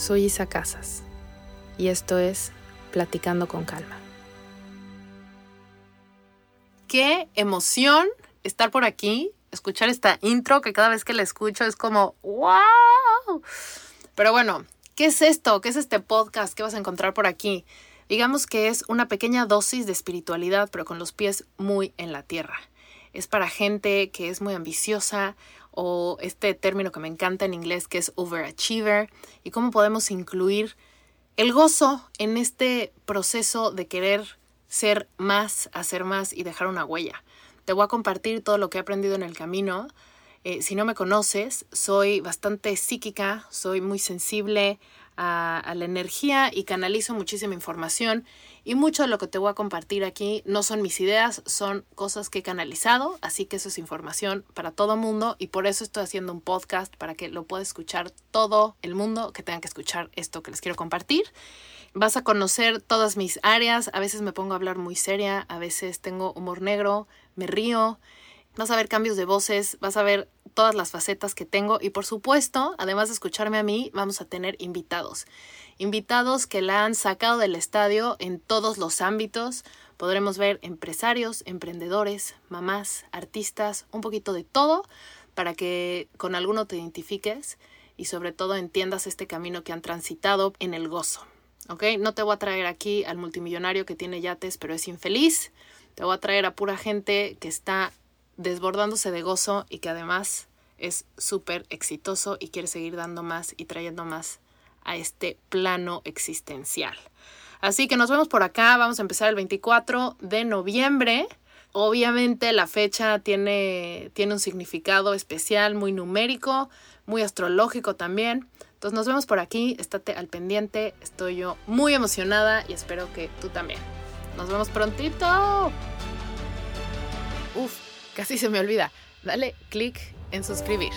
Soy Isa Casas y esto es Platicando con Calma. Qué emoción estar por aquí, escuchar esta intro que cada vez que la escucho es como ¡wow! Pero bueno, ¿qué es esto? ¿Qué es este podcast? ¿Qué vas a encontrar por aquí? Digamos que es una pequeña dosis de espiritualidad, pero con los pies muy en la tierra. Es para gente que es muy ambiciosa, o este término que me encanta en inglés que es overachiever y cómo podemos incluir el gozo en este proceso de querer ser más, hacer más y dejar una huella. Te voy a compartir todo lo que he aprendido en el camino. Eh, si no me conoces, soy bastante psíquica, soy muy sensible a, la energía y canalizo muchísima información y mucho de lo que te voy a compartir aquí no son mis ideas, son cosas que he canalizado, así que eso es información para todo mundo y por eso estoy haciendo un podcast para que lo pueda escuchar todo el mundo que tenga que escuchar esto que les quiero compartir. Vas a conocer todas mis áreas, a veces me pongo a hablar muy seria, a veces tengo humor negro, me río, vas a ver cambios de voces, vas a ver todas las facetas que tengo y por supuesto, además de escucharme a mí, vamos a tener invitados. Invitados que la han sacado del estadio en todos los ámbitos. Podremos ver empresarios, emprendedores, mamás, artistas, un poquito de todo para que con alguno te identifiques y sobre todo entiendas este camino que han transitado en el gozo. ¿Ok? No te voy a traer aquí al multimillonario que tiene yates pero es infeliz. Te voy a traer a pura gente que está desbordándose de gozo y que además es súper exitoso y quiere seguir dando más y trayendo más a este plano existencial. Así que nos vemos por acá, vamos a empezar el 24 de noviembre. Obviamente la fecha tiene, tiene un significado especial, muy numérico, muy astrológico también. Entonces nos vemos por aquí, estate al pendiente, estoy yo muy emocionada y espero que tú también. Nos vemos prontito. Uf, casi se me olvida. Dale click en suscribir.